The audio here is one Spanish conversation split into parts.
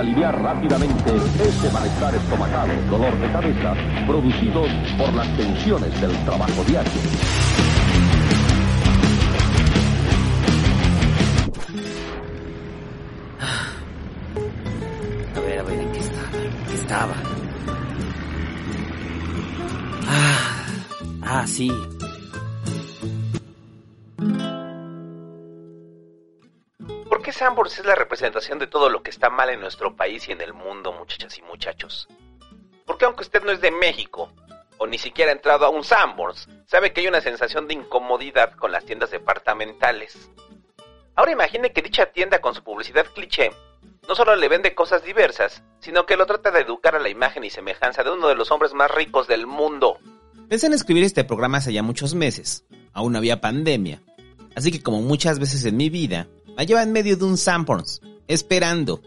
aliviar rápidamente ese malestar estomacal, dolor de cabeza, producidos por las tensiones del trabajo diario. A ver, a ver, ¿en qué estaba? ¿En qué estaba? Ah, ah, sí. ¿Por qué Sanborns es la representación de todo lo que está mal en nuestro país y en el mundo, muchachas y muchachos? Porque aunque usted no es de México, o ni siquiera ha entrado a un Sanborns, sabe que hay una sensación de incomodidad con las tiendas departamentales. Ahora imagine que dicha tienda con su publicidad cliché no solo le vende cosas diversas, sino que lo trata de educar a la imagen y semejanza de uno de los hombres más ricos del mundo. Pensé en escribir este programa hace ya muchos meses. Aún había pandemia. Así que como muchas veces en mi vida, me lleva en medio de un Sanborns, esperando.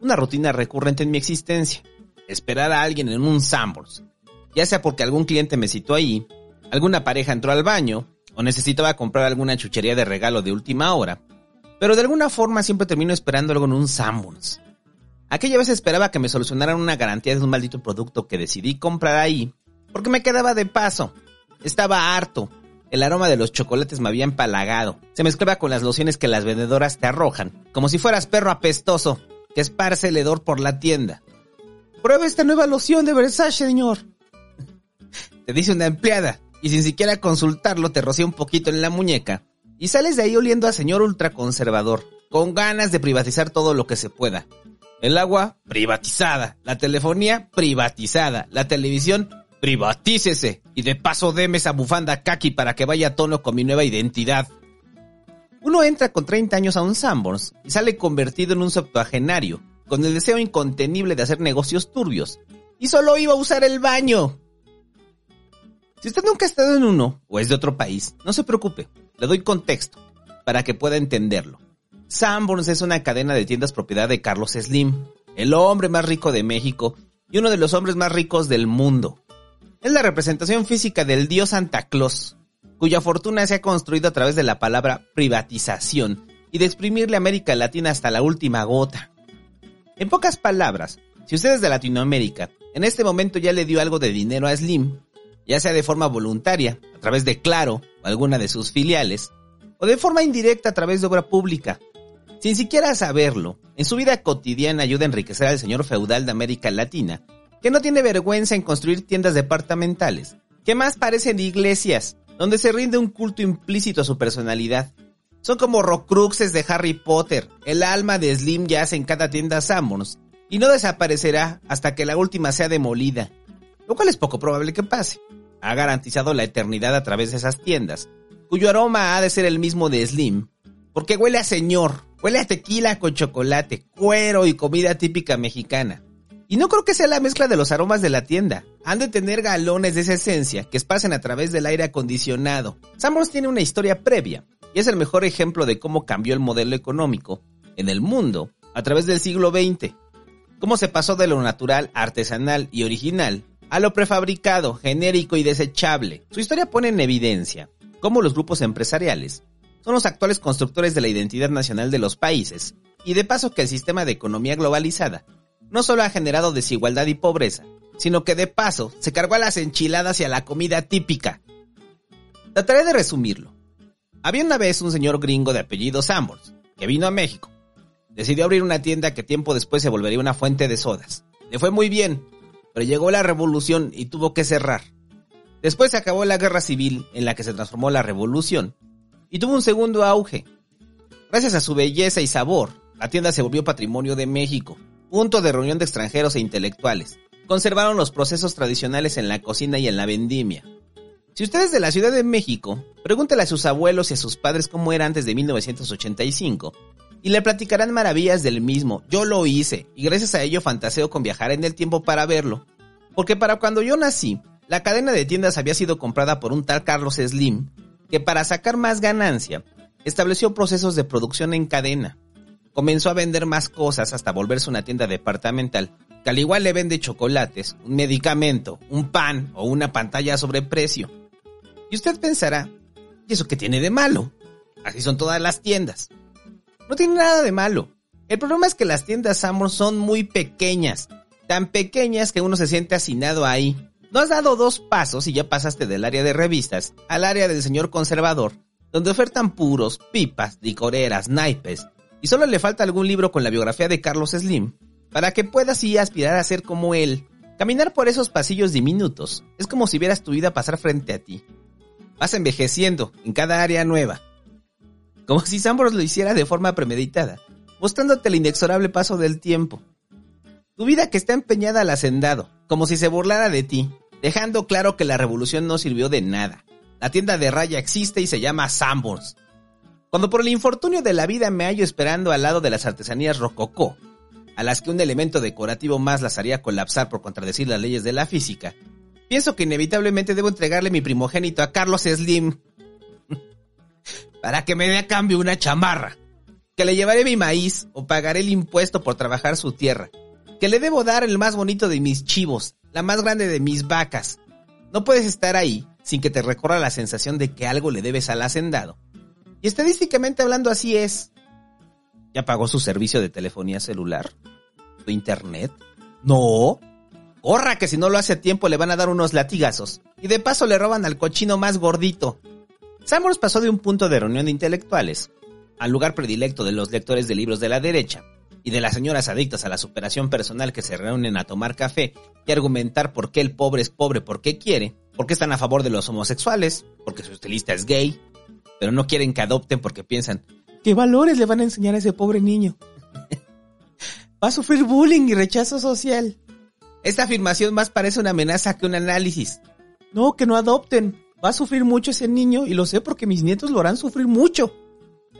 Una rutina recurrente en mi existencia. Esperar a alguien en un Sanborns. Ya sea porque algún cliente me citó ahí, alguna pareja entró al baño, o necesitaba comprar alguna chuchería de regalo de última hora. Pero de alguna forma siempre termino esperando algo en un Sanborns. Aquella vez esperaba que me solucionaran una garantía de un maldito producto que decidí comprar ahí, porque me quedaba de paso. Estaba harto. El aroma de los chocolates me había empalagado. Se mezclaba con las lociones que las vendedoras te arrojan, como si fueras perro apestoso, que esparce el hedor por la tienda. Prueba esta nueva loción de Versace, señor. Te dice una empleada, y sin siquiera consultarlo te rocía un poquito en la muñeca, y sales de ahí oliendo a señor ultraconservador, con ganas de privatizar todo lo que se pueda. El agua, privatizada. La telefonía, privatizada. La televisión, privatícese. Y de paso deme esa bufanda kaki para que vaya a tono con mi nueva identidad. Uno entra con 30 años a un Sanborns y sale convertido en un septuagenario, con el deseo incontenible de hacer negocios turbios. Y solo iba a usar el baño. Si usted nunca ha estado en uno, o es de otro país, no se preocupe, le doy contexto, para que pueda entenderlo. Sanborns es una cadena de tiendas propiedad de Carlos Slim, el hombre más rico de México y uno de los hombres más ricos del mundo. Es la representación física del dios Santa Claus, cuya fortuna se ha construido a través de la palabra privatización y de exprimirle a América Latina hasta la última gota. En pocas palabras, si usted es de Latinoamérica, en este momento ya le dio algo de dinero a Slim, ya sea de forma voluntaria, a través de Claro o alguna de sus filiales, o de forma indirecta a través de obra pública, sin siquiera saberlo, en su vida cotidiana ayuda a enriquecer al señor feudal de América Latina, que no tiene vergüenza en construir tiendas departamentales, que más parecen iglesias, donde se rinde un culto implícito a su personalidad. Son como rocruxes de Harry Potter, el alma de Slim yace en cada tienda Sanborns, y no desaparecerá hasta que la última sea demolida, lo cual es poco probable que pase. Ha garantizado la eternidad a través de esas tiendas, cuyo aroma ha de ser el mismo de Slim, porque huele a señor, huele a tequila con chocolate, cuero y comida típica mexicana. Y no creo que sea la mezcla de los aromas de la tienda. Han de tener galones de esa esencia que espacian a través del aire acondicionado. Sanborns tiene una historia previa y es el mejor ejemplo de cómo cambió el modelo económico en el mundo a través del siglo XX. Cómo se pasó de lo natural, artesanal y original a lo prefabricado, genérico y desechable. Su historia pone en evidencia cómo los grupos empresariales son los actuales constructores de la identidad nacional de los países y de paso que el sistema de economía globalizada no solo ha generado desigualdad y pobreza, sino que de paso se cargó a las enchiladas y a la comida típica. Trataré de resumirlo. Había una vez un señor gringo de apellido Sanborns, que vino a México. Decidió abrir una tienda que tiempo después se volvería una fuente de sodas. Le fue muy bien, pero llegó la revolución y tuvo que cerrar. Después se acabó la guerra civil en la que se transformó la revolución y tuvo un segundo auge. Gracias a su belleza y sabor, la tienda se volvió patrimonio de México, punto de reunión de extranjeros e intelectuales. Conservaron los procesos tradicionales en la cocina y en la vendimia. Si usted es de la Ciudad de México, pregúntele a sus abuelos y a sus padres cómo era antes de 1985 y le platicarán maravillas del mismo. Yo lo hice y gracias a ello fantaseo con viajar en el tiempo para verlo. Porque para cuando yo nací, la cadena de tiendas había sido comprada por un tal Carlos Slim, que para sacar más ganancia, estableció procesos de producción en cadena. Comenzó a vender más cosas hasta volverse una tienda departamental, que al igual le vende chocolates, un medicamento, un pan o una pantalla a sobreprecio. Y usted pensará, ¿y eso qué tiene de malo? Así son todas las tiendas. No tiene nada de malo. El problema es que las tiendas Sanborns son muy pequeñas, tan pequeñas que uno se siente hacinado ahí. No has dado dos pasos y ya pasaste del área de revistas al área del señor conservador, donde ofertan puros, pipas, licoreras, naipes, y solo le falta algún libro con la biografía de Carlos Slim, para que puedas así aspirar a ser como él. Caminar por esos pasillos diminutos es como si vieras tu vida pasar frente a ti. Vas envejeciendo en cada área nueva. Como si Sambros lo hiciera de forma premeditada, mostrándote el inexorable paso del tiempo. Tu vida que está empeñada al hacendado, como si se burlara de ti, dejando claro que la revolución no sirvió de nada. La tienda de raya existe y se llama Sambors. Cuando por el infortunio de la vida me hallo esperando al lado de las artesanías rococó, a las que un elemento decorativo más las haría colapsar por contradecir las leyes de la física, pienso que inevitablemente debo entregarle mi primogénito a Carlos Slim para que me dé a cambio una chamarra, que le llevaré mi maíz o pagaré el impuesto por trabajar su tierra, que le debo dar el más bonito de mis chivos, la más grande de mis vacas. No puedes estar ahí sin que te recorra la sensación de que algo le debes al hacendado. Y estadísticamente hablando así es. ¿Ya pagó su servicio de telefonía celular? ¿Su internet? No. Corra que si no lo hace a tiempo le van a dar unos latigazos. Y de paso le roban al cochino más gordito. Sambors pasó de un punto de reunión de intelectuales al lugar predilecto de los lectores de libros de la derecha y de las señoras adictas a la superación personal que se reúnen a tomar café y argumentar por qué el pobre es pobre porque quiere, porque están a favor de los homosexuales, porque su estilista es gay, pero no quieren que adopten porque piensan, ¿qué valores le van a enseñar a ese pobre niño? Va a sufrir bullying y rechazo social. Esta afirmación más parece una amenaza que un análisis. No, que no adopten. Va a sufrir mucho ese niño y lo sé porque mis nietos lo harán sufrir mucho.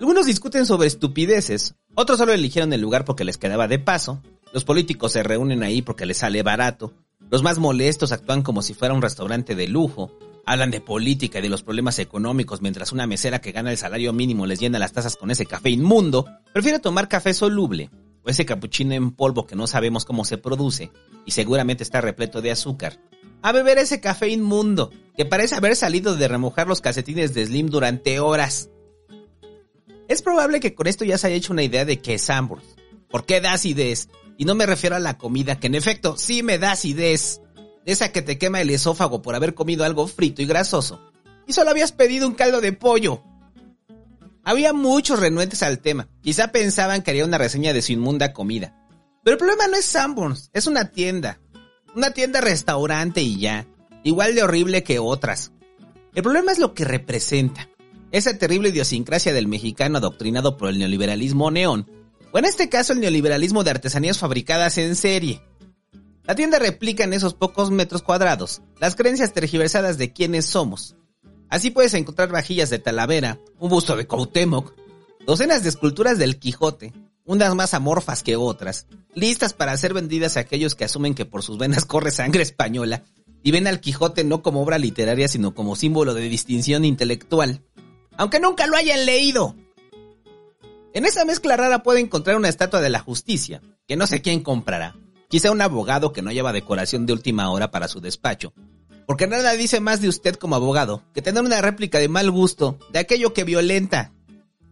Algunos discuten sobre estupideces, otros solo eligieron el lugar porque les quedaba de paso, los políticos se reúnen ahí porque les sale barato, los más molestos actúan como si fuera un restaurante de lujo, hablan de política y de los problemas económicos mientras una mesera que gana el salario mínimo les llena las tazas con ese café inmundo, prefiere tomar café soluble o ese capuchino en polvo que no sabemos cómo se produce y seguramente está repleto de azúcar, a beber ese café inmundo que parece haber salido de remojar los calcetines de Slim durante horas. Es probable que con esto ya se haya hecho una idea de qué es Sambors. ¿Por qué da acidez? Y no me refiero a la comida, que en efecto sí me da acidez. Esa que te quema el esófago por haber comido algo frito y grasoso. Y solo habías pedido un caldo de pollo. Había muchos renuentes al tema. Quizá pensaban que haría una reseña de su inmunda comida. Pero el problema no es Sanborns, es una tienda. Una tienda restaurante y ya. Igual de horrible que otras. El problema es lo que representa esa terrible idiosincrasia del mexicano adoctrinado por el neoliberalismo neón, o en este caso el neoliberalismo de artesanías fabricadas en serie. La tienda replica en esos pocos metros cuadrados las creencias tergiversadas de quienes somos. Así puedes encontrar vajillas de Talavera, un busto de Cuauhtémoc, docenas de esculturas del Quijote, unas más amorfas que otras, listas para ser vendidas a aquellos que asumen que por sus venas corre sangre española y ven al Quijote no como obra literaria sino como símbolo de distinción intelectual aunque nunca lo hayan leído. En esa mezcla rara puede encontrar una estatua de la justicia, que no sé quién comprará. Quizá un abogado que no lleva decoración de última hora para su despacho. Porque nada dice más de usted como abogado que tener una réplica de mal gusto de aquello que violenta,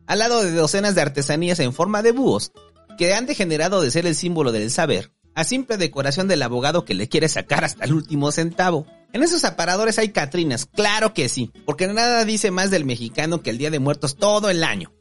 al lado de docenas de artesanías en forma de búhos, que han degenerado de ser el símbolo del saber, a simple decoración del abogado que le quiere sacar hasta el último centavo. En esos aparadores hay Catrinas, claro que sí, porque nada dice más del mexicano que el Día de Muertos todo el año.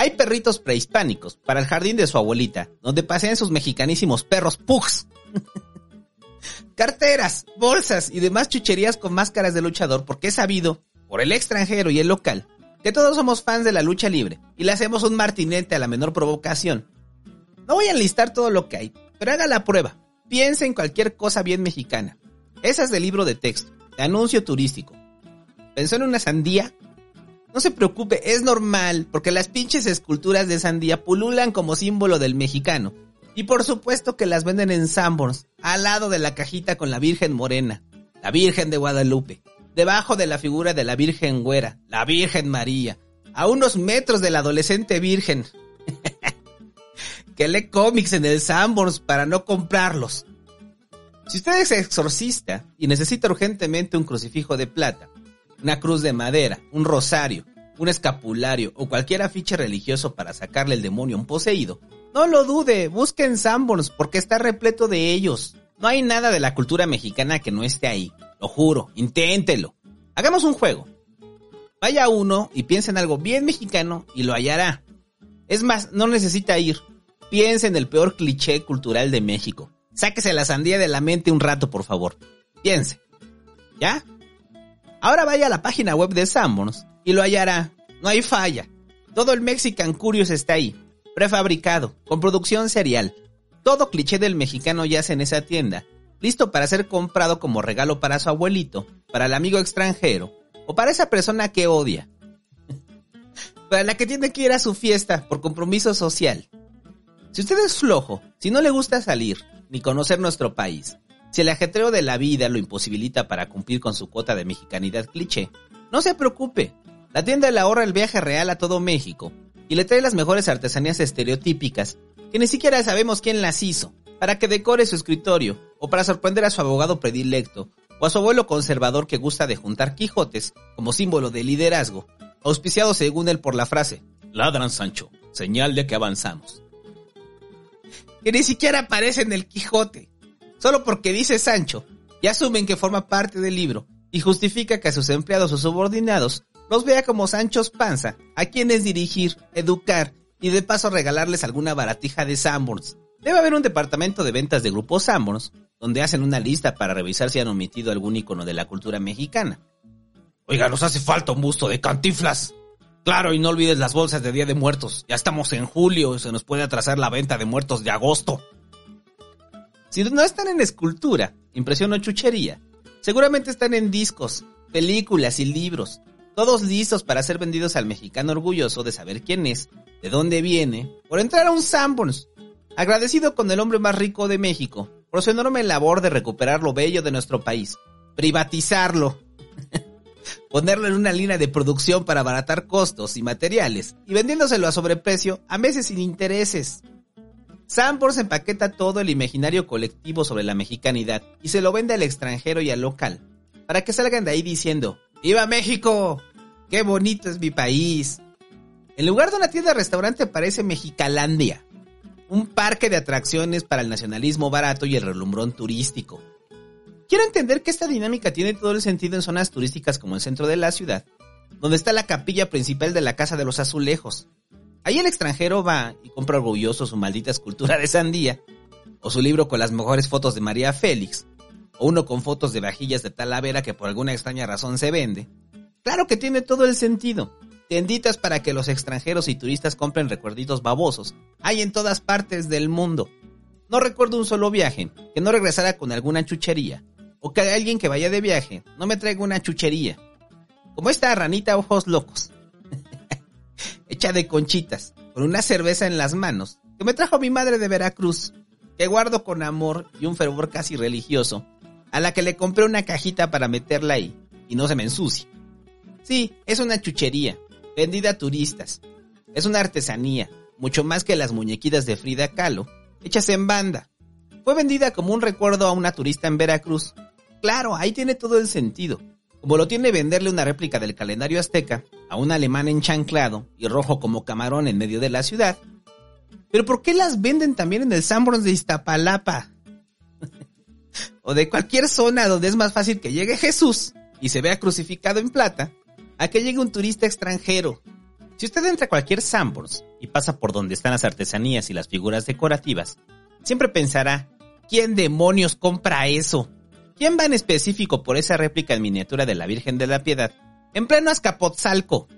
Hay perritos prehispánicos para el jardín de su abuelita, donde pasean sus mexicanísimos perros pugs. Carteras, bolsas y demás chucherías con máscaras de luchador porque es sabido, por el extranjero y el local, que todos somos fans de la lucha libre y le hacemos un martinete a la menor provocación. No voy a enlistar todo lo que hay, pero haga la prueba. Piensa en cualquier cosa bien mexicana. Esa es de libro de texto, de anuncio turístico. ¿Pensó en una sandía? No se preocupe, es normal, porque las pinches esculturas de sandía pululan como símbolo del mexicano. Y por supuesto que las venden en Sanborns, al lado de la cajita con la Virgen Morena, la Virgen de Guadalupe, debajo de la figura de la Virgen Güera, la Virgen María, a unos metros de la adolescente Virgen. que lee cómics en el Sanborns para no comprarlos. Si usted es exorcista y necesita urgentemente un crucifijo de plata, una cruz de madera, un rosario, un escapulario o cualquier afiche religioso para sacarle el demonio a un poseído, No lo dude, busquen Sanborns porque está repleto de ellos. No hay nada de la cultura mexicana que no esté ahí. Lo juro, inténtelo. Hagamos un juego. Vaya uno y piense en algo bien mexicano y lo hallará. Es más, no necesita ir. Piense en el peor cliché cultural de México. Sáquese la sandía de la mente un rato, por favor. Piense. ¿Ya? Ahora vaya a la página web de Sanborns y lo hallará. No hay falla. Todo el Mexican Curious está ahí. Prefabricado, con producción serial. Todo cliché del mexicano yace en esa tienda, listo para ser comprado como regalo para su abuelito, para el amigo extranjero o para esa persona que odia. para la que tiene que ir a su fiesta por compromiso social. Si usted es flojo, si no le gusta salir, ni conocer nuestro país, si el ajetreo de la vida lo imposibilita para cumplir con su cuota de mexicanidad cliché, no se preocupe. La tienda le ahorra el viaje real a todo México y le trae las mejores artesanías estereotípicas que ni siquiera sabemos quién las hizo, para que decore su escritorio o para sorprender a su abogado predilecto o a su abuelo conservador que gusta de juntar Quijotes como símbolo de liderazgo, auspiciado según él por la frase, ladran Sancho, señal de que avanzamos. Que ni siquiera aparece en el Quijote, solo porque dice Sancho, y asumen que forma parte del libro, y justifica que a sus empleados o subordinados los vea como Sanchos Panza, a quienes dirigir, educar y de paso regalarles alguna baratija de Sanborns. Debe haber un departamento de ventas de grupos Sanborns, donde hacen una lista para revisar si han omitido algún icono de la cultura mexicana. Oiga, nos hace falta un busto de cantiflas. Claro, y no olvides las bolsas de Día de Muertos. Ya estamos en julio y se nos puede atrasar la venta de muertos de agosto. Si no están en escultura, impresión o chuchería, seguramente están en discos, películas y libros, todos listos para ser vendidos al mexicano orgulloso de saber quién es, de dónde viene, por entrar a un Sanborns, agradecido con el hombre más rico de México, por su enorme labor de recuperar lo bello de nuestro país, privatizarlo, ponerlo en una línea de producción para abaratar costos y materiales, y vendiéndoselo a sobreprecio a meses sin intereses. Sanborns empaqueta todo el imaginario colectivo sobre la mexicanidad y se lo vende al extranjero y al local, para que salgan de ahí diciendo, ¡Viva México! ¡Qué bonito es mi país! En lugar de una tienda-restaurante parece Mexicalandia, un parque de atracciones para el nacionalismo barato y el relumbrón turístico. Quiero entender que esta dinámica tiene todo el sentido en zonas turísticas como el centro de la ciudad, donde está la capilla principal de la Casa de los Azulejos, Ahí el extranjero va y compra orgulloso su maldita escultura de sandía, o su libro con las mejores fotos de María Félix, o uno con fotos de vajillas de Talavera que por alguna extraña razón se vende. Claro que tiene todo el sentido. Tenditas para que los extranjeros y turistas compren recuerditos babosos. Hay en todas partes del mundo. No recuerdo un solo viaje que no regresara con alguna chuchería. O que alguien que vaya de viaje no me traiga una chuchería. Como esta ranita ojos locos hecha de conchitas, con una cerveza en las manos, que me trajo mi madre de Veracruz, que guardo con amor y un fervor casi religioso, a la que le compré una cajita para meterla ahí, y no se me ensucie. Sí, es una chuchería, vendida a turistas. Es una artesanía, mucho más que las muñequitas de Frida Kahlo, hechas en banda. Fue vendida como un recuerdo a una turista en Veracruz. Claro, ahí tiene todo el sentido tiene venderle una réplica del calendario azteca a un alemán enchanclado y rojo como camarón en medio de la ciudad. Pero ¿por qué las venden también en el Sanborns de Iztapalapa? o de cualquier zona donde es más fácil que llegue Jesús y se vea crucificado en plata, a que llegue un turista extranjero. Si usted entra a cualquier Sanborns y pasa por donde están las artesanías y las figuras decorativas, siempre pensará, ¿quién demonios compra eso? ¿Quién va en específico por esa réplica en miniatura de la Virgen de la Piedad? En pleno Azcapotzalco.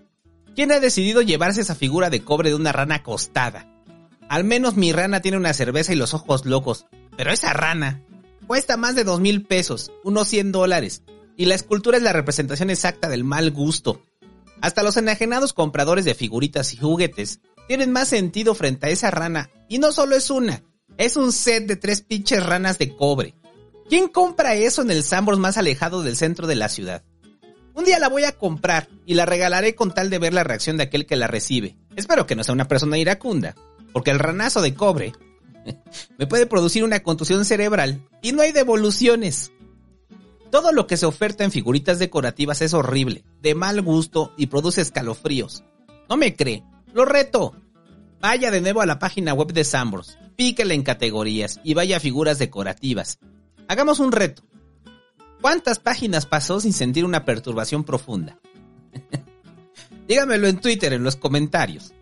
¿Quién ha decidido llevarse esa figura de cobre de una rana acostada? Al menos mi rana tiene una cerveza y los ojos locos. Pero esa rana cuesta más de dos mil pesos, unos 100 dólares. Y la escultura es la representación exacta del mal gusto. Hasta los enajenados compradores de figuritas y juguetes tienen más sentido frente a esa rana. Y no solo es una, es un set de tres pinches ranas de cobre. ¿Quién compra eso en el Sambors más alejado del centro de la ciudad? Un día la voy a comprar y la regalaré con tal de ver la reacción de aquel que la recibe. Espero que no sea una persona iracunda, porque el ranazo de cobre me puede producir una contusión cerebral y no hay devoluciones. Todo lo que se oferta en figuritas decorativas es horrible, de mal gusto y produce escalofríos. ¿No me cree? Lo reto. vaya de nuevo a la página web de Sambors, píquele en categorías y vaya a figuras decorativas. Hagamos un reto. ¿Cuántas páginas pasó sin sentir una perturbación profunda? Dígamelo en Twitter, en los comentarios.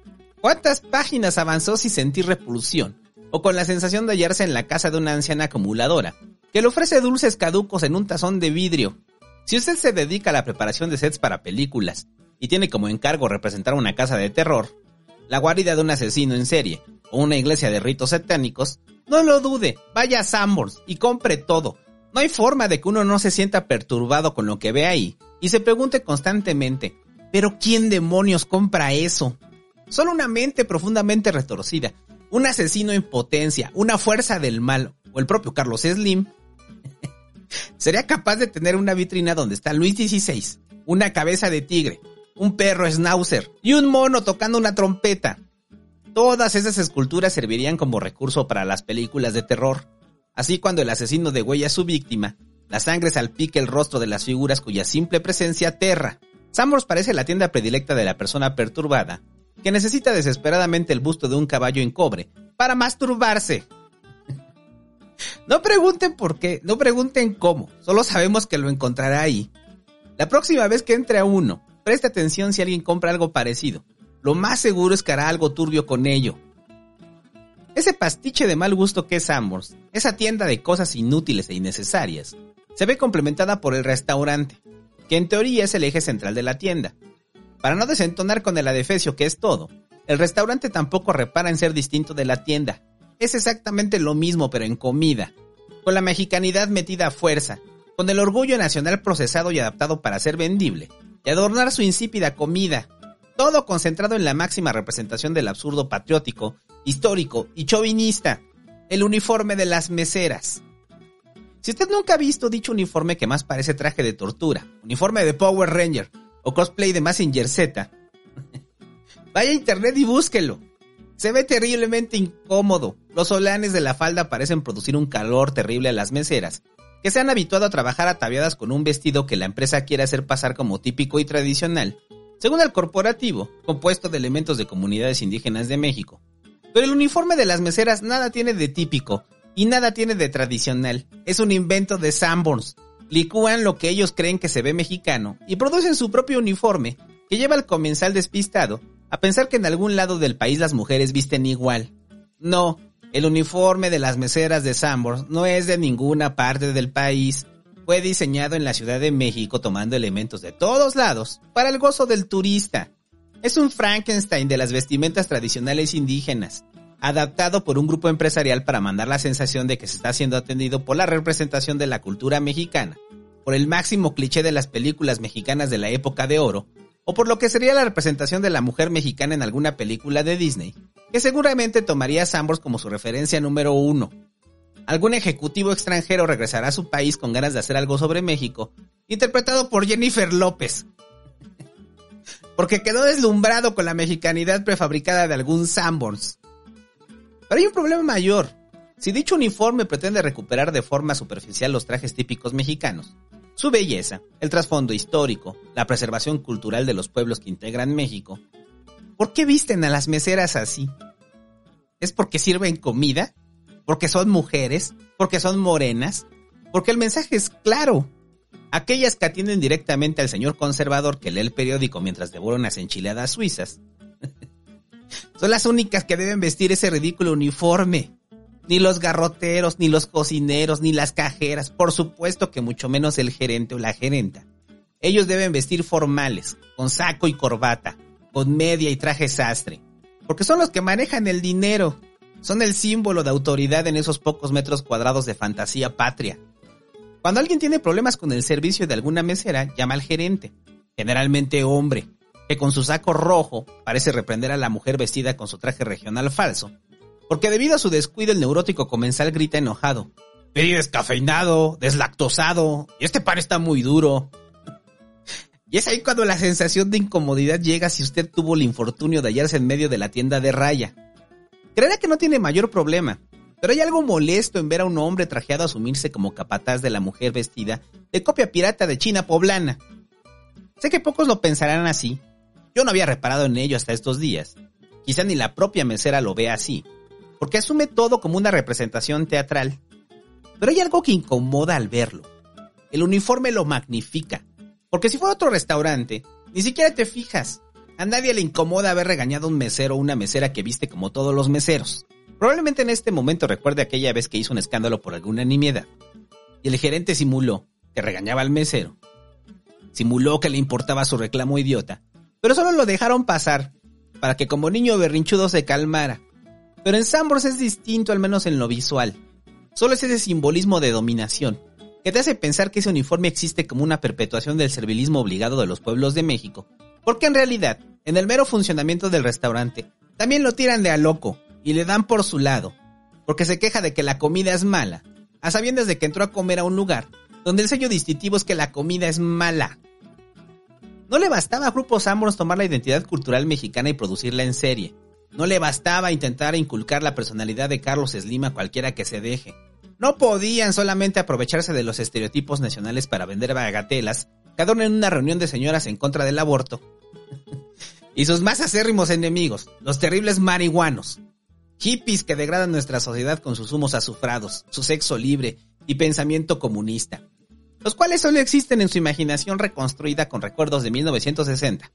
¿Cuántas páginas avanzó sin sentir repulsión? O con la sensación de hallarse en la casa de una anciana acumuladora, que le ofrece dulces caducos en un tazón de vidrio. Si usted se dedica a la preparación de sets para películas y tiene como encargo representar una casa de terror, la guarida de un asesino en serie o una iglesia de ritos satánicos, no lo dude, vaya a Sambors y compre todo. No hay forma de que uno no se sienta perturbado con lo que ve ahí y se pregunte constantemente, ¿pero quién demonios compra eso? Solo una mente profundamente retorcida, un asesino en potencia, una fuerza del mal o el propio Carlos Slim sería capaz de tener una vitrina donde está Luis XVI, una cabeza de tigre, un perro schnauzer y un mono tocando una trompeta. Todas esas esculturas servirían como recurso para las películas de terror. Así cuando el asesino degüella a su víctima, la sangre salpica el rostro de las figuras cuya simple presencia aterra. Sambors parece la tienda predilecta de la persona perturbada, que necesita desesperadamente el busto de un caballo en cobre para masturbarse. No pregunten por qué, no pregunten cómo, solo sabemos que lo encontrará ahí. La próxima vez que entre a uno, preste atención si alguien compra algo parecido. Lo más seguro es que hará algo turbio con ello. Ese pastiche de mal gusto que es Amors, esa tienda de cosas inútiles e innecesarias, se ve complementada por el restaurante, que en teoría es el eje central de la tienda. Para no desentonar con el adefesio que es todo, el restaurante tampoco repara en ser distinto de la tienda, es exactamente lo mismo pero en comida, con la mexicanidad metida a fuerza, con el orgullo nacional procesado y adaptado para ser vendible, y adornar su insípida comida, todo concentrado en la máxima representación del absurdo patriótico, histórico y chauvinista, el uniforme de las meseras. Si usted nunca ha visto dicho uniforme que más parece traje de tortura, uniforme de Power Ranger o cosplay de Massinger Z, vaya a internet y búsquelo. Se ve terriblemente incómodo. Los solanes de la falda parecen producir un calor terrible a las meseras, que se han habituado a trabajar ataviadas con un vestido que la empresa quiere hacer pasar como típico y tradicional, según el corporativo, compuesto de elementos de comunidades indígenas de México. Pero el uniforme de las meseras nada tiene de típico y nada tiene de tradicional. Es un invento de Sanborns. Licúan lo que ellos creen que se ve mexicano y producen su propio uniforme, que lleva al comensal despistado a pensar que en algún lado del país las mujeres visten igual. No, el uniforme de las meseras de Sambors no es de ninguna parte del país. Fue diseñado en la Ciudad de México tomando elementos de todos lados para el gozo del turista. Es un Frankenstein de las vestimentas tradicionales indígenas, adaptado por un grupo empresarial para mandar la sensación de que se está siendo atendido por la representación de la cultura mexicana, por el máximo cliché de las películas mexicanas de la época de oro, o por lo que sería la representación de la mujer mexicana en alguna película de Disney, que seguramente tomaría a Sambors como su referencia número uno. Algún ejecutivo extranjero regresará a su país con ganas de hacer algo sobre México, interpretado por Jennifer López. Porque quedó deslumbrado con la mexicanidad prefabricada de algún Sanborns. Pero hay un problema mayor. Si dicho uniforme pretende recuperar de forma superficial los trajes típicos mexicanos, su belleza, el trasfondo histórico, la preservación cultural de los pueblos que integran México. ¿Por qué visten a las meseras así? ¿Es porque sirven comida? ¿Porque son mujeres? ¿Porque son morenas? Porque el mensaje es claro. Aquellas que atienden directamente al señor conservador que lee el periódico mientras devora unas enchiladas suizas. son las únicas que deben vestir ese ridículo uniforme ni los garroteros, ni los cocineros, ni las cajeras, por supuesto que mucho menos el gerente o la gerenta. Ellos deben vestir formales, con saco y corbata, con media y traje sastre, porque son los que manejan el dinero, son el símbolo de autoridad en esos pocos metros cuadrados de fantasía patria. Cuando alguien tiene problemas con el servicio de alguna mesera, llama al gerente, generalmente hombre, que con su saco rojo parece reprender a la mujer vestida con su traje regional falso, porque debido a su descuido el neurótico comensal grita enojado. Pedí descafeinado, deslactosado, y este pan está muy duro. Y es ahí cuando la sensación de incomodidad llega si usted tuvo el infortunio de hallarse en medio de la tienda de raya. Creerá que no tiene mayor problema, pero hay algo molesto en ver a un hombre trajeado asumirse como capataz de la mujer vestida de copia pirata de China poblana. Sé que pocos lo pensarán así. Yo no había reparado en ello hasta estos días. Quizá ni la propia mesera lo vea así, porque asume todo como una representación teatral. Pero hay algo que incomoda al verlo. El uniforme lo magnifica, porque si fuera otro restaurante, ni siquiera te fijas. A nadie le incomoda haber regañado a un mesero o una mesera que viste como todos los meseros. Probablemente en este momento recuerde aquella vez que hizo un escándalo por alguna nimiedad. Y el gerente simuló que regañaba al mesero. Simuló que le importaba su reclamo idiota, pero solo lo dejaron pasar para que como niño berrinchudo se calmara. Pero en Sambors es distinto al menos en lo visual. Solo es ese simbolismo de dominación, que te hace pensar que ese uniforme existe como una perpetuación del servilismo obligado de los pueblos de México, porque en realidad, en el mero funcionamiento del restaurante, también lo tiran de a loco y le dan por su lado, porque se queja de que la comida es mala, a sabiendas de que entró a comer a un lugar donde el sello distintivo es que la comida es mala. No le bastaba a Grupo Sambors tomar la identidad cultural mexicana y producirla en serie. No le bastaba intentar inculcar la personalidad de Carlos Slim a cualquiera que se deje. No podían solamente aprovecharse de los estereotipos nacionales para vender bagatelas, cada uno en una reunión de señoras en contra del aborto. y sus más acérrimos enemigos, los terribles marihuanos. Hippies que degradan nuestra sociedad con sus humos azufrados, su sexo libre y pensamiento comunista. Los cuales solo existen en su imaginación reconstruida con recuerdos de 1960.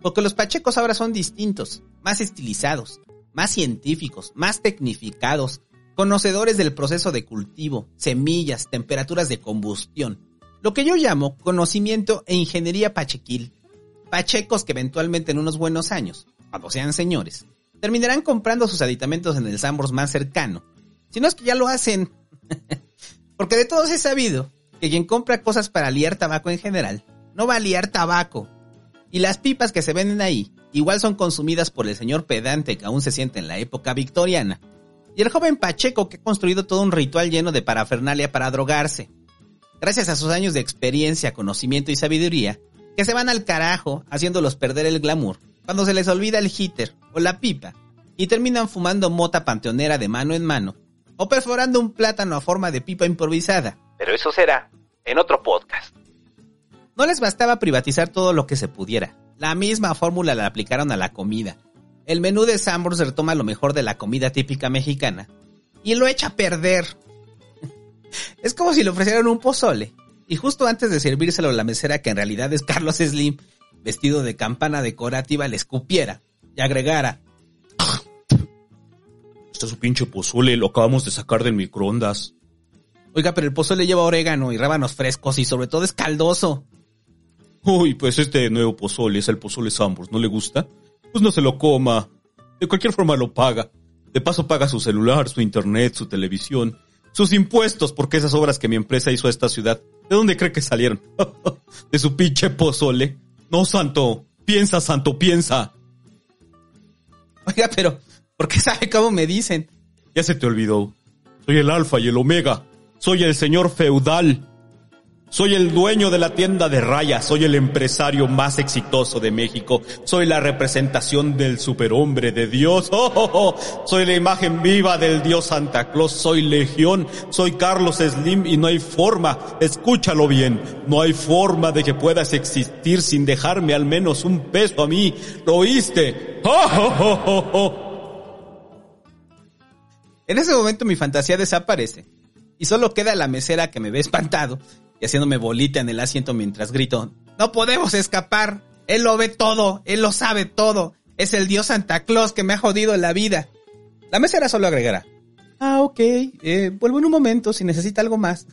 Porque los pachecos ahora son distintos, más estilizados, más científicos, más tecnificados, conocedores del proceso de cultivo, semillas, temperaturas de combustión, lo que yo llamo conocimiento e ingeniería pachequil. Pachecos que eventualmente en unos buenos años, cuando sean señores, terminarán comprando sus aditamentos en el Sambors más cercano. Si no es que ya lo hacen. Porque de todos he sabido que quien compra cosas para liar tabaco en general, no va a liar tabaco. Y las pipas que se venden ahí, igual son consumidas por el señor pedante que aún se siente en la época victoriana, y el joven Pacheco que ha construido todo un ritual lleno de parafernalia para drogarse. Gracias a sus años de experiencia, conocimiento y sabiduría, que se van al carajo haciéndolos perder el glamour cuando se les olvida el hitter o la pipa y terminan fumando mota panteonera de mano en mano o perforando un plátano a forma de pipa improvisada. Pero eso será en otro podcast. No les bastaba privatizar todo lo que se pudiera. La misma fórmula la aplicaron a la comida el menú de Sambors retoma lo mejor de la comida típica mexicana y lo echa a perder. Es como si le ofrecieran un pozole y justo antes de servírselo a la mesera que en realidad es Carlos Slim, vestido de campana decorativa, le escupiera y agregara. Este es su pinche pozole, lo acabamos de sacar del microondas. Oiga, pero el pozole lleva orégano y rábanos frescos y sobre todo es caldoso. Uy, pues este nuevo pozole es el pozole Sambors, ¿no le gusta? pues no se lo coma. De cualquier forma lo paga. De paso paga su celular, su internet, su televisión, sus impuestos, porque esas obras que mi empresa hizo a esta ciudad, ¿de dónde cree que salieron? de su pinche pozole. No, santo. Piensa, santo, piensa. Oiga, pero, ¿por qué sabe cómo me dicen? Ya se te olvidó. Soy el alfa y el omega. Soy el señor feudal. Soy el dueño de la tienda de rayas, soy el empresario más exitoso de México, soy la representación del superhombre de Dios, oh, oh, oh. soy la imagen viva del Dios Santa Claus, soy Legión, soy Carlos Slim y no hay forma, escúchalo bien, no hay forma de que puedas existir sin dejarme al menos un peso a mí, ¿lo oíste? En ese momento mi fantasía desaparece y solo queda la mesera que me ve espantado y haciéndome bolita en el asiento mientras grito, no podemos escapar, él lo ve todo, él lo sabe todo, es el dios Santa Claus que me ha jodido la vida. La mesera solo agregará, ah, ok, eh, vuelvo en un momento si necesita algo más.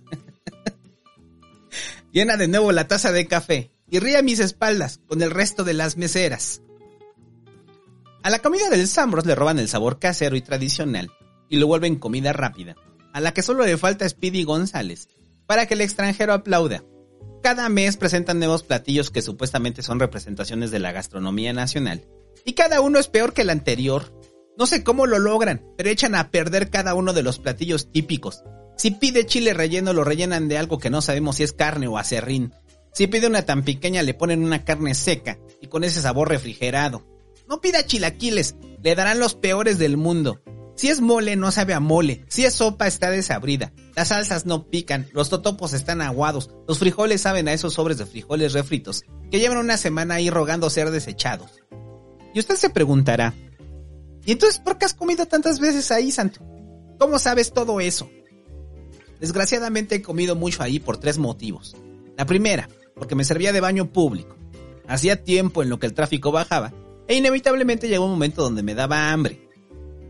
Llena de nuevo la taza de café y ríe a mis espaldas con el resto de las meseras. A la comida del Sambros le roban el sabor casero y tradicional y lo vuelven comida rápida, a la que solo le falta Speedy González, para que el extranjero aplauda. Cada mes presentan nuevos platillos que supuestamente son representaciones de la gastronomía nacional. Y cada uno es peor que el anterior. No sé cómo lo logran, pero echan a perder cada uno de los platillos típicos. Si pide chile relleno, lo rellenan de algo que no sabemos si es carne o acerrín. Si pide una tan pequeña, le ponen una carne seca y con ese sabor refrigerado. No pida chilaquiles, le darán los peores del mundo. Si es mole, no sabe a mole. Si es sopa, está desabrida. Las salsas no pican, los totopos están aguados, los frijoles saben a esos sobres de frijoles refritos que llevan una semana ahí rogando ser desechados. Y usted se preguntará, ¿Y entonces por qué has comido tantas veces ahí, Santo? ¿Cómo sabes todo eso? Desgraciadamente he comido mucho ahí por tres motivos. La primera, porque me servía de baño público. Hacía tiempo en lo que el tráfico bajaba e inevitablemente llegó un momento donde me daba hambre.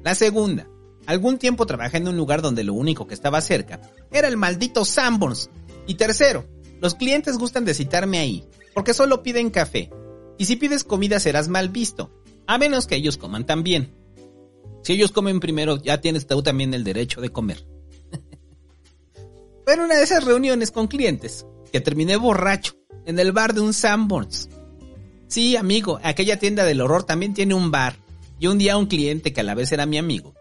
La segunda, algún tiempo trabajé en un lugar donde lo único que estaba cerca era el maldito Sanborns. Y tercero, los clientes gustan de citarme ahí, porque solo piden café. Y si pides comida serás mal visto, a menos que ellos coman también. Si ellos comen primero, ya tienes tú también el derecho de comer. Fue una de esas reuniones con clientes que terminé borracho en el bar de un Sanborns. Sí, amigo, aquella tienda del horror también tiene un bar. Y un día un cliente que a la vez era mi amigo,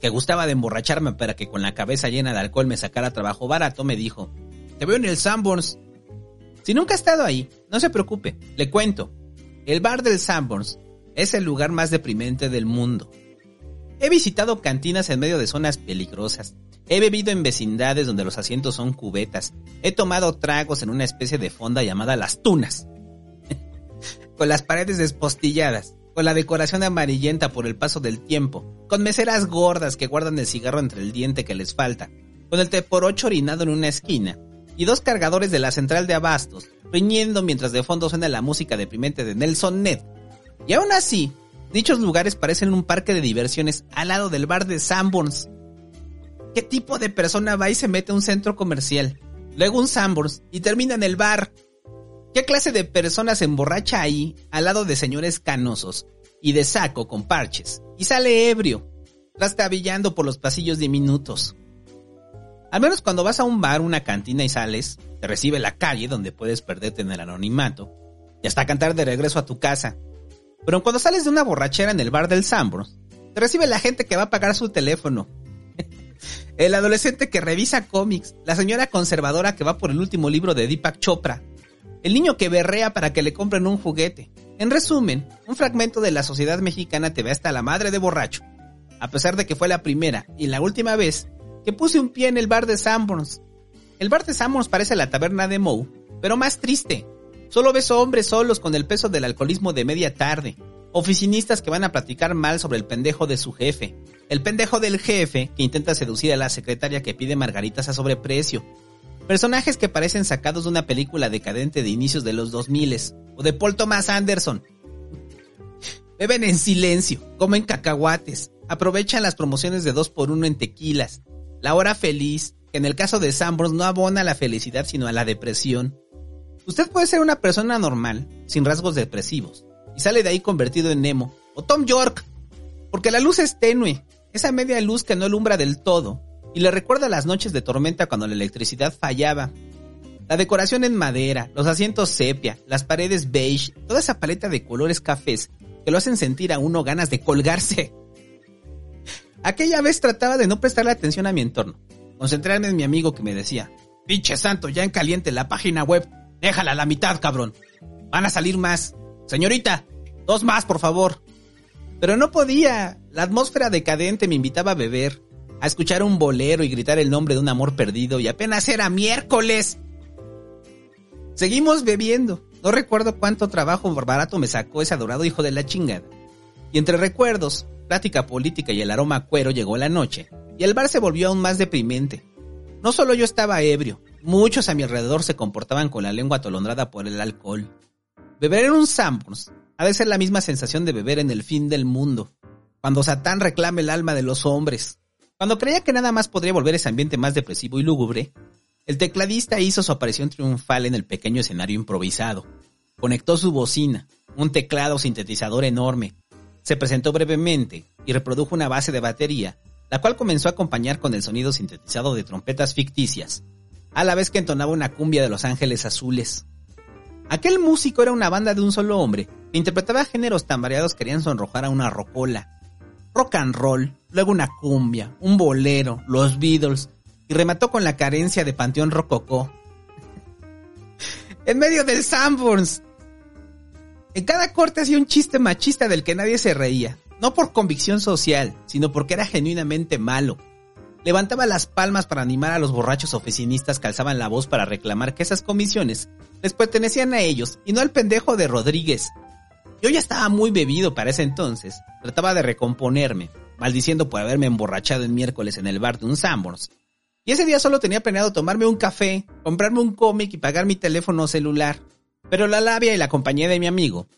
que gustaba de emborracharme para que con la cabeza llena de alcohol me sacara trabajo barato, me dijo, te veo en el Sanborns. Si nunca ha estado ahí, no se preocupe, le cuento. El bar del Sanborns es el lugar más deprimente del mundo. He visitado cantinas en medio de zonas peligrosas. He bebido en vecindades donde los asientos son cubetas. He tomado tragos en una especie de fonda llamada Las Tunas. con las paredes despostilladas, con la decoración amarillenta por el paso del tiempo, con meseras gordas que guardan el cigarro entre el diente que les falta, con el té por ocho orinado en una esquina, y dos cargadores de la central de abastos, riñendo mientras de fondo suena la música deprimente de Nelson Ned. Y aún así, Dichos lugares parecen un parque de diversiones al lado del bar de Sanborns. ¿Qué tipo de persona va y se mete a un centro comercial, luego un Sanborns y termina en el bar? ¿Qué clase de persona se emborracha ahí al lado de señores canosos y de saco con parches y sale ebrio, trastabillando por los pasillos diminutos? Al menos cuando vas a un bar, una cantina y sales, te recibe la calle donde puedes perderte en el anonimato y hasta cantar de regreso a tu casa pero cuando sales de una borrachera en el bar del Sambros, te recibe la gente que va a pagar su teléfono. el adolescente que revisa cómics, la señora conservadora que va por el último libro de Deepak Chopra, el niño que berrea para que le compren un juguete. En resumen, un fragmento de la sociedad mexicana te ve hasta la madre de borracho, a pesar de que fue la primera y la última vez que puse un pie en el bar de Sanborns. El bar de Sanborns parece la taberna de Moe, pero más triste, Solo ves hombres solos con el peso del alcoholismo de media tarde. Oficinistas que van a platicar mal sobre el pendejo de su jefe. El pendejo del jefe que intenta seducir a la secretaria que pide margaritas a sobreprecio. Personajes que parecen sacados de una película decadente de inicios de los 2000 o de Paul Thomas Anderson. Beben en silencio, comen cacahuates, aprovechan las promociones de 2 por 1 en tequilas. La hora feliz, que en el caso de Sambros no abona a la felicidad sino a la depresión. Usted puede ser una persona normal, sin rasgos depresivos, y sale de ahí convertido en Nemo, o Tom York, porque la luz es tenue, esa media luz que no alumbra del todo, y le recuerda las noches de tormenta cuando la electricidad fallaba. La decoración en madera, los asientos sepia, las paredes beige, toda esa paleta de colores cafés que lo hacen sentir a uno ganas de colgarse. Aquella vez trataba de no prestarle atención a mi entorno, concentrarme en mi amigo que me decía, pinche santo, ya en caliente la página web, Déjala a la mitad, cabrón. Van a salir más. Señorita, dos más, por favor. Pero no podía. La atmósfera decadente me invitaba a beber, a escuchar un bolero y gritar el nombre de un amor perdido y apenas era miércoles. Seguimos bebiendo. No recuerdo cuánto trabajo barato me sacó ese adorado hijo de la chingada. Y entre recuerdos, plática política y el aroma a cuero llegó la noche, y el bar se volvió aún más deprimente. No solo yo estaba ebrio, Muchos a mi alrededor se comportaban con la lengua atolondrada por el alcohol. Beber en un Sanborns ha de ser la misma sensación de beber en el fin del mundo, cuando Satán reclama el alma de los hombres. Cuando creía que nada más podría volver ese ambiente más depresivo y lúgubre, el tecladista hizo su aparición triunfal en el pequeño escenario improvisado. Conectó su bocina, un teclado sintetizador enorme, se presentó brevemente y reprodujo una base de batería, la cual comenzó a acompañar con el sonido sintetizado de trompetas ficticias, a la vez que entonaba una cumbia de Los Ángeles Azules. Aquel músico era una banda de un solo hombre que interpretaba géneros tan variados que querían sonrojar a una rocola. Rock and roll, luego una cumbia, un bolero, los Beatles, y remató con la carencia de Panteón Rococó. en medio del Sanborns. En cada corte hacía un chiste machista del que nadie se reía, no por convicción social, sino porque era genuinamente malo levantaba las palmas para animar a los borrachos oficinistas que alzaban la voz para reclamar que esas comisiones les pertenecían a ellos y no al pendejo de Rodríguez. Yo ya estaba muy bebido para ese entonces. Trataba de recomponerme, maldiciendo por haberme emborrachado el miércoles en el bar de un Sanborns. Y ese día solo tenía planeado tomarme un café, comprarme un cómic y pagar mi teléfono celular. Pero la labia y la compañía de mi amigo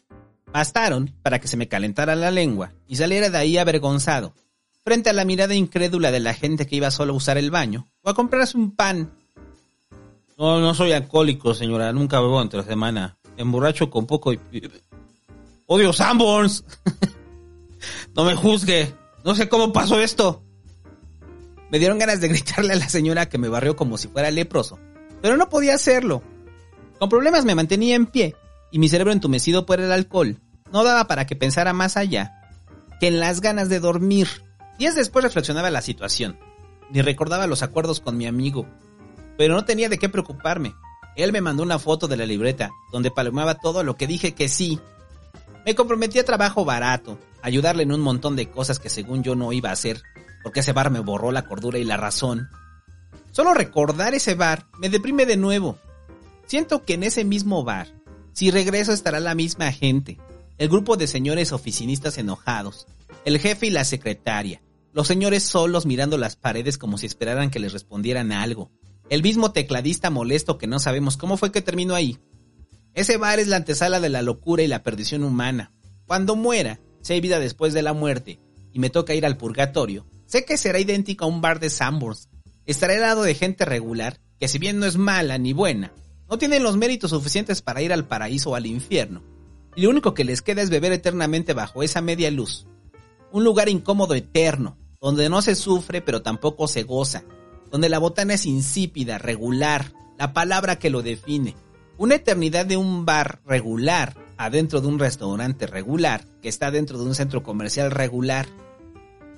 bastaron para que se me calentara la lengua y saliera de ahí avergonzado, frente a la mirada incrédula de la gente que iba solo a usar el baño o a comprarse un pan. No, no soy alcohólico, señora, nunca bebo entre semana. Emborracho con poco y... ¡Odio Sanborns! no me juzgue, no sé cómo pasó esto. Me dieron ganas de gritarle a la señora que me barrió como si fuera leproso, pero no podía hacerlo. Con problemas me mantenía en pie y mi cerebro entumecido por el alcohol no daba para que pensara más allá que en las ganas de dormir. Días después reflexionaba la situación, ni recordaba los acuerdos con mi amigo, pero no tenía de qué preocuparme. Él me mandó una foto de la libreta, donde palomaba todo lo que dije que sí. Me comprometí a trabajo barato, ayudarle en un montón de cosas que según yo no iba a hacer, porque ese bar me borró la cordura y la razón. Solo recordar ese bar me deprime de nuevo. Siento que en ese mismo bar si regreso estará la misma gente, el grupo de señores oficinistas enojados, el jefe y la secretaria, los señores solos mirando las paredes como si esperaran que les respondieran algo, el mismo tecladista molesto que no sabemos cómo fue que terminó ahí. Ese bar es la antesala de la locura y la perdición humana. Cuando muera, si hay vida después de la muerte, y me toca ir al purgatorio, sé que será idéntico a un bar de Sambors. Estaré al lado de gente regular, que si bien no es mala ni buena, no tienen los méritos suficientes para ir al paraíso o al infierno, y lo único que les queda es beber eternamente bajo esa media luz. Un lugar incómodo eterno, donde no se sufre pero tampoco se goza, donde la botana es insípida, regular, la palabra que lo define. Una eternidad de un bar regular adentro de un restaurante regular que está dentro de un centro comercial regular.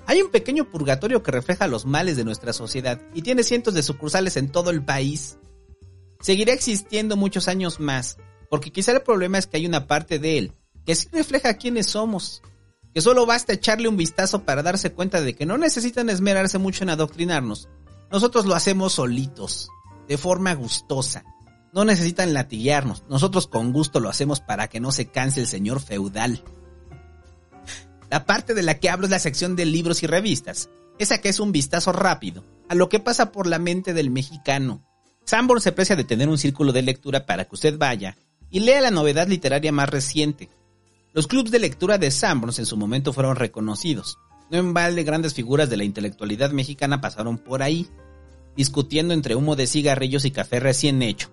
Hay un pequeño purgatorio que refleja los males de nuestra sociedad y tiene cientos de sucursales en todo el país seguirá existiendo muchos años más, porque quizá el problema es que hay una parte de él que sí refleja quiénes somos, que solo basta echarle un vistazo para darse cuenta de que no necesitan esmerarse mucho en adoctrinarnos. Nosotros lo hacemos solitos, de forma gustosa. No necesitan latiguearnos, nosotros con gusto lo hacemos para que no se canse el señor feudal. La parte de la que hablo es la sección de libros y revistas, esa que es un vistazo rápido a lo que pasa por la mente del mexicano, Sanborn se aprecia de tener un círculo de lectura para que usted vaya y lea la novedad literaria más reciente. Los clubes de lectura de Sanborns en su momento fueron reconocidos. No en balde grandes figuras de la intelectualidad mexicana pasaron por ahí, discutiendo entre humo de cigarrillos y café recién hecho.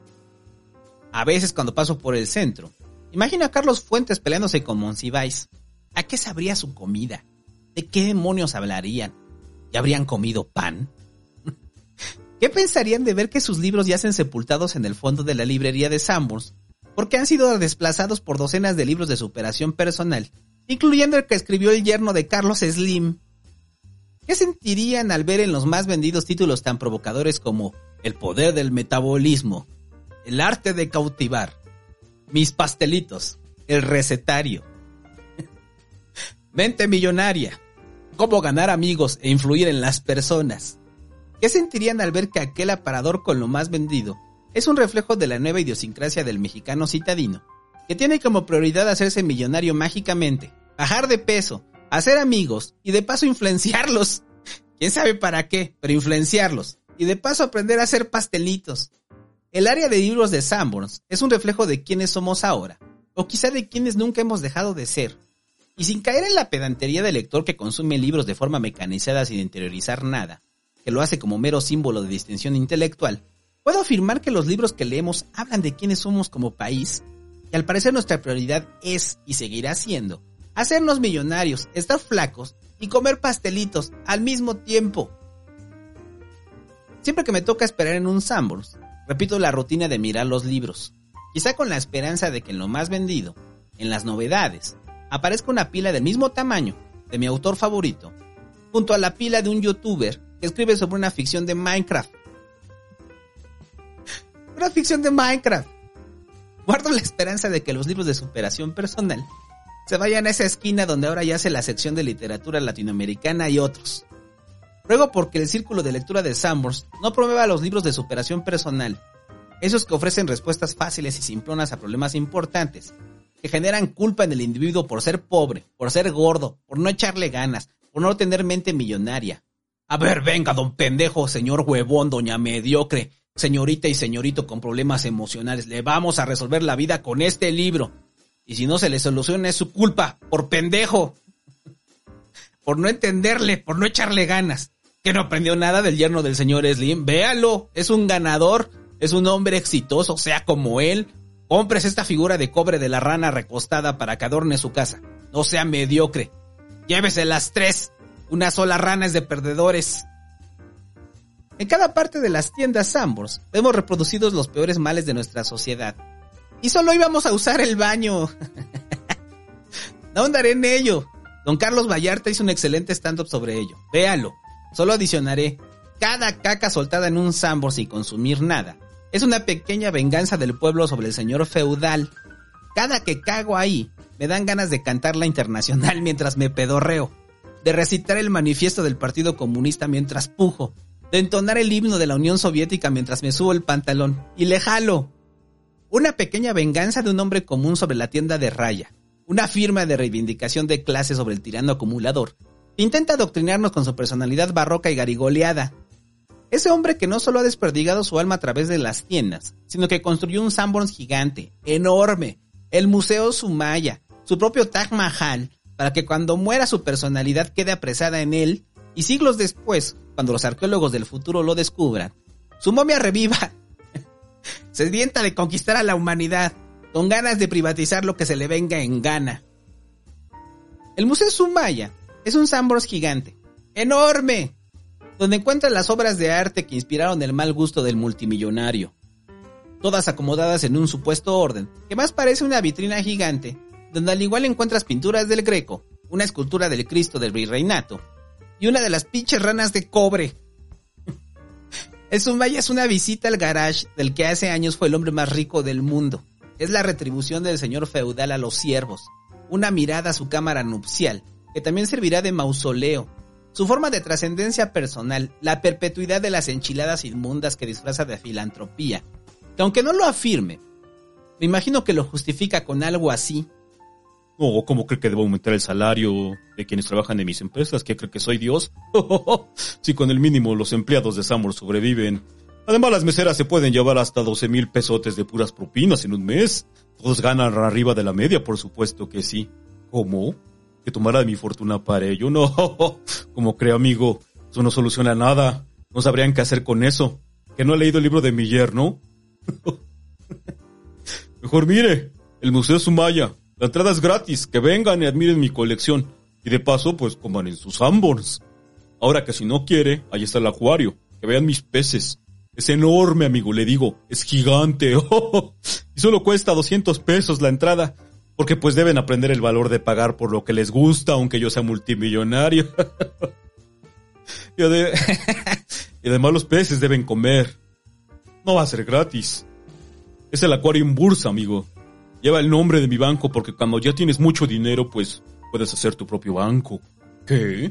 A veces cuando paso por el centro, imagino a Carlos Fuentes peleándose con Monsiváis. ¿A qué sabría su comida? ¿De qué demonios hablarían? ¿Ya habrían comido pan? ¿Qué pensarían de ver que sus libros yacen sepultados en el fondo de la librería de Sanborns? Porque han sido desplazados por docenas de libros de superación personal, incluyendo el que escribió el yerno de Carlos Slim. ¿Qué sentirían al ver en los más vendidos títulos tan provocadores como El poder del metabolismo, El arte de cautivar, Mis pastelitos, El recetario, Mente millonaria, Cómo ganar amigos e influir en las personas, ¿Qué sentirían al ver que aquel aparador con lo más vendido es un reflejo de la nueva idiosincrasia del mexicano citadino, que tiene como prioridad hacerse millonario mágicamente, bajar de peso, hacer amigos y de paso influenciarlos? ¿Quién sabe para qué? Pero influenciarlos. Y de paso aprender a hacer pastelitos. El área de libros de Sanborns es un reflejo de quiénes somos ahora, o quizá de quienes nunca hemos dejado de ser. Y sin caer en la pedantería del lector que consume libros de forma mecanizada sin interiorizar nada, que lo hace como mero símbolo de distinción intelectual, puedo afirmar que los libros que leemos hablan de quiénes somos como país, y al parecer nuestra prioridad es y seguirá siendo hacernos millonarios, estar flacos y comer pastelitos al mismo tiempo. Siempre que me toca esperar en un Sambors, repito la rutina de mirar los libros, quizá con la esperanza de que en lo más vendido, en las novedades, aparezca una pila del mismo tamaño de mi autor favorito, junto a la pila de un youtuber escribe sobre una ficción de Minecraft. Una ficción de Minecraft. Guardo la esperanza de que los libros de superación personal se vayan a esa esquina donde ahora yace la sección de literatura latinoamericana y otros. Ruego porque el círculo de lectura de Sambors no promueva los libros de superación personal, esos que ofrecen respuestas fáciles y simplonas a problemas importantes, que generan culpa en el individuo por ser pobre, por ser gordo, por no echarle ganas, por no tener mente millonaria. A ver, venga, don pendejo, señor huevón, doña mediocre, señorita y señorito con problemas emocionales, le vamos a resolver la vida con este libro. Y si no se le soluciona es su culpa, por pendejo. por no entenderle, por no echarle ganas. Que no aprendió nada del yerno del señor Slim. Véalo, es un ganador, es un hombre exitoso, sea como él. Compres esta figura de cobre de la rana recostada para que adorne su casa. No sea mediocre. Llévese las tres. Una sola rana es de perdedores. En cada parte de las tiendas Sambors vemos reproducidos los peores males de nuestra sociedad. Y solo íbamos a usar el baño. no andaré en ello. Don Carlos Vallarta hizo un excelente stand-up sobre ello. Véalo. Solo adicionaré, cada caca soltada en un Sambor sin consumir nada es una pequeña venganza del pueblo sobre el señor feudal. Cada que cago ahí, me dan ganas de cantar la internacional mientras me pedorreo, de recitar el manifiesto del Partido Comunista mientras pujo, de entonar el himno de la Unión Soviética mientras me subo el pantalón y le jalo. Una pequeña venganza de un hombre común sobre la tienda de raya, una firma de reivindicación de clase sobre el tirano acumulador, intenta adoctrinarnos con su personalidad barroca y garigoleada. Ese hombre que no solo ha desperdigado su alma a través de las tiendas, sino que construyó un Sanborns gigante, enorme, el Museo Sumaya, su propio Taj Mahal, para que cuando muera su personalidad quede apresada en él, y siglos después, cuando los arqueólogos del futuro lo descubran, su momia reviva, sedienta de conquistar a la humanidad, con ganas de privatizar lo que se le venga en gana. El Museo Sumaya es un Sambors gigante, enorme, donde encuentra las obras de arte que inspiraron el mal gusto del multimillonario. Todas acomodadas en un supuesto orden, que más parece una vitrina gigante, donde al igual encuentras pinturas del Greco, una escultura del Cristo del Virreinato y una de las pinches ranas de cobre. el Sumaya es una visita al garage del que hace años fue el hombre más rico del mundo. Es la retribución del señor feudal a los siervos, una mirada a su cámara nupcial que también servirá de mausoleo. Su forma de trascendencia personal, la perpetuidad de las enchiladas inmundas que disfraza de filantropía, que aunque no lo afirme, me imagino que lo justifica con algo así. ¿O cómo cree que debo aumentar el salario de quienes trabajan en mis empresas? ¿Qué cree que soy Dios? si con el mínimo los empleados de Samur sobreviven. Además, las meseras se pueden llevar hasta 12 mil pesotes de puras propinas en un mes. Todos ganan arriba de la media, por supuesto que sí. ¿Cómo? Que tomara de mi fortuna para ello. No, como creo amigo, eso no soluciona nada. No sabrían qué hacer con eso. ¿Que no ha leído el libro de mi yerno? Mejor mire, el Museo Sumaya. La entrada es gratis, que vengan y admiren mi colección. Y de paso, pues coman en sus ambors. Ahora que si no quiere, ahí está el acuario. Que vean mis peces. Es enorme, amigo, le digo. Es gigante. y solo cuesta 200 pesos la entrada. Porque pues deben aprender el valor de pagar por lo que les gusta, aunque yo sea multimillonario. y, además los peces deben comer. No va a ser gratis. Es el acuario en bursa, amigo. Lleva el nombre de mi banco porque cuando ya tienes mucho dinero, pues puedes hacer tu propio banco. ¿Qué?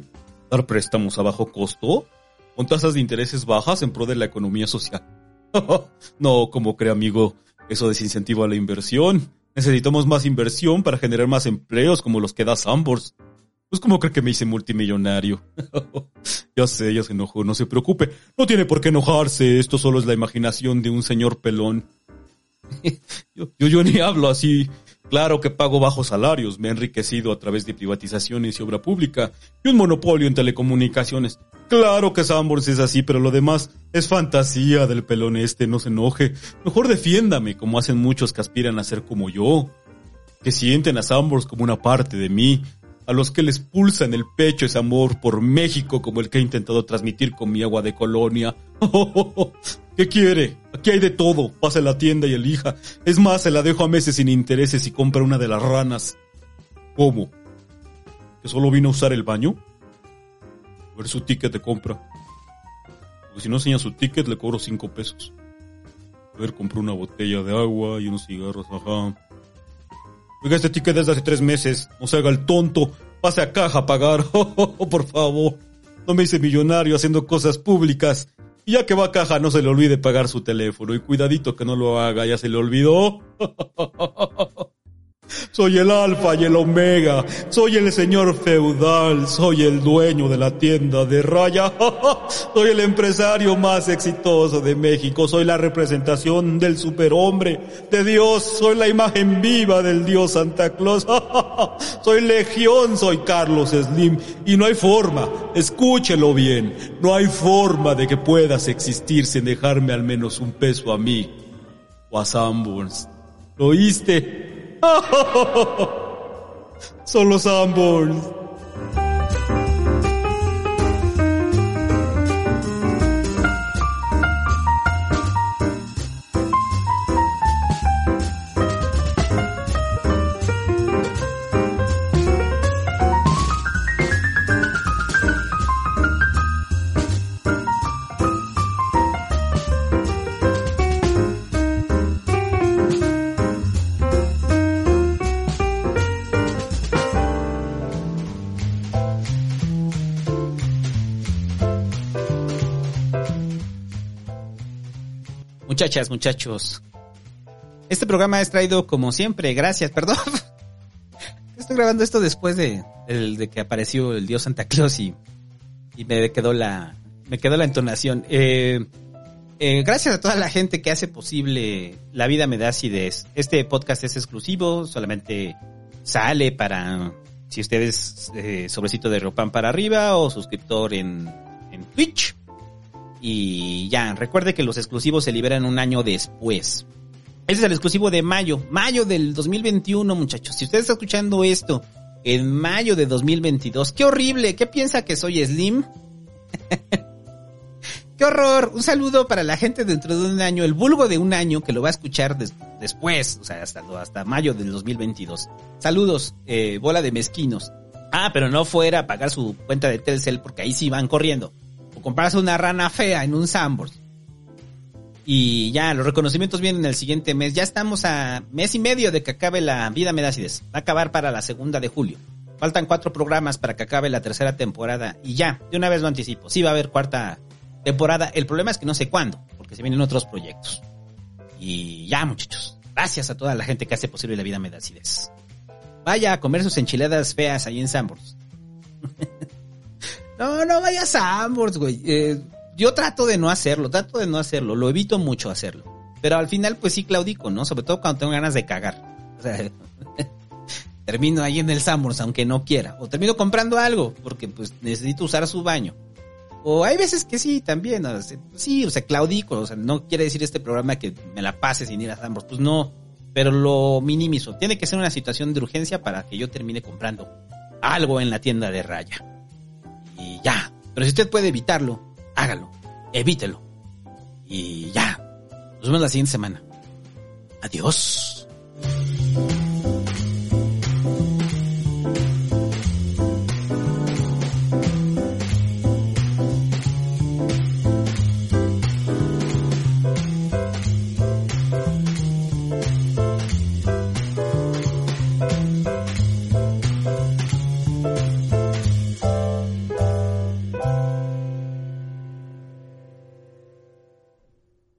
¿Dar préstamos a bajo costo? ¿Con tasas de intereses bajas en pro de la economía social? no, como cree, amigo, eso desincentiva la inversión. Necesitamos más inversión para generar más empleos como los que da Sambors. Pues como cree que me hice multimillonario. ya sé, ya se enojó, no se preocupe. No tiene por qué enojarse, esto solo es la imaginación de un señor pelón. yo, yo, yo ni hablo así. Claro que pago bajos salarios, me he enriquecido a través de privatizaciones y obra pública y un monopolio en telecomunicaciones. Claro que Sambors es así, pero lo demás es fantasía del pelón este, no se enoje. Mejor defiéndame, como hacen muchos que aspiran a ser como yo. Que sienten a Sambors como una parte de mí, a los que les pulsa en el pecho ese amor por México como el que he intentado transmitir con mi agua de colonia. ¿Qué quiere? Aquí hay de todo. Pase a la tienda y elija. Es más, se la dejo a meses sin intereses y compra una de las ranas. ¿Cómo? ¿Que solo vino a usar el baño? A ver su ticket de compra. Porque si no enseña su ticket, le cobro cinco pesos. A ver, compró una botella de agua y unos cigarros, ajá. Oiga, este ticket es de hace tres meses. No se haga el tonto. Pase a caja a pagar. por favor. No me hice millonario haciendo cosas públicas. Y ya que va a caja, no se le olvide pagar su teléfono. Y cuidadito que no lo haga, ya se le olvidó. Soy el alfa y el omega, soy el señor feudal, soy el dueño de la tienda de raya, soy el empresario más exitoso de México, soy la representación del superhombre, de Dios, soy la imagen viva del Dios Santa Claus, soy legión, soy Carlos Slim, y no hay forma, escúchelo bien, no hay forma de que puedas existir sin dejarme al menos un peso a mí. O a Sanborns. ¿Lo? Son los Sanborns. Muchachas, muchachos. Este programa es traído como siempre, gracias, perdón. Estoy grabando esto después de, de que apareció el dios Santa Claus y, y me quedó la, me quedó la entonación. Eh, eh, gracias a toda la gente que hace posible La Vida Me Da Acidez. Este podcast es exclusivo, solamente sale para si ustedes eh, sobrecito de Ropan para arriba o suscriptor en, en Twitch. Y ya, recuerde que los exclusivos se liberan un año después. Ese es el exclusivo de mayo, mayo del 2021, muchachos. Si usted está escuchando esto en mayo de 2022, qué horrible, ¿qué piensa que soy Slim? ¡Qué horror! Un saludo para la gente dentro de un año, el vulgo de un año que lo va a escuchar después, o sea, hasta, mayo del 2022. Saludos, eh, bola de mezquinos. Ah, pero no fuera a pagar su cuenta de Telcel porque ahí sí van corriendo. Comprarse una rana fea en un Sambors. Y ya, los reconocimientos vienen el siguiente mes. Ya estamos a mes y medio de que acabe la vida Medácides. Va a acabar para la segunda de julio. Faltan cuatro programas para que acabe la tercera temporada. Y ya, de una vez lo anticipo. Sí va a haber cuarta temporada. El problema es que no sé cuándo, porque se vienen otros proyectos. Y ya, muchachos. Gracias a toda la gente que hace posible la vida Medacides. Vaya a comer sus enchiladas feas ahí en Sambors. no, no vaya a Sambors, güey. Eh, yo trato de no hacerlo, trato de no hacerlo. Lo evito mucho hacerlo. Pero al final, pues sí claudico, ¿no? Sobre todo cuando tengo ganas de cagar. O sea, termino ahí en el Sambors, aunque no quiera. O termino comprando algo, porque pues necesito usar su baño. O hay veces que sí, también. Sí, o sea, claudico. O sea, no quiere decir este programa que me la pase sin ir a Sambors. Pues no. Pero lo minimizo. Tiene que ser una situación de urgencia para que yo termine comprando algo en la tienda de raya. Y ya. Pero si usted puede evitarlo, hágalo. Evítelo. Y ya. Nos vemos la siguiente semana. Adiós.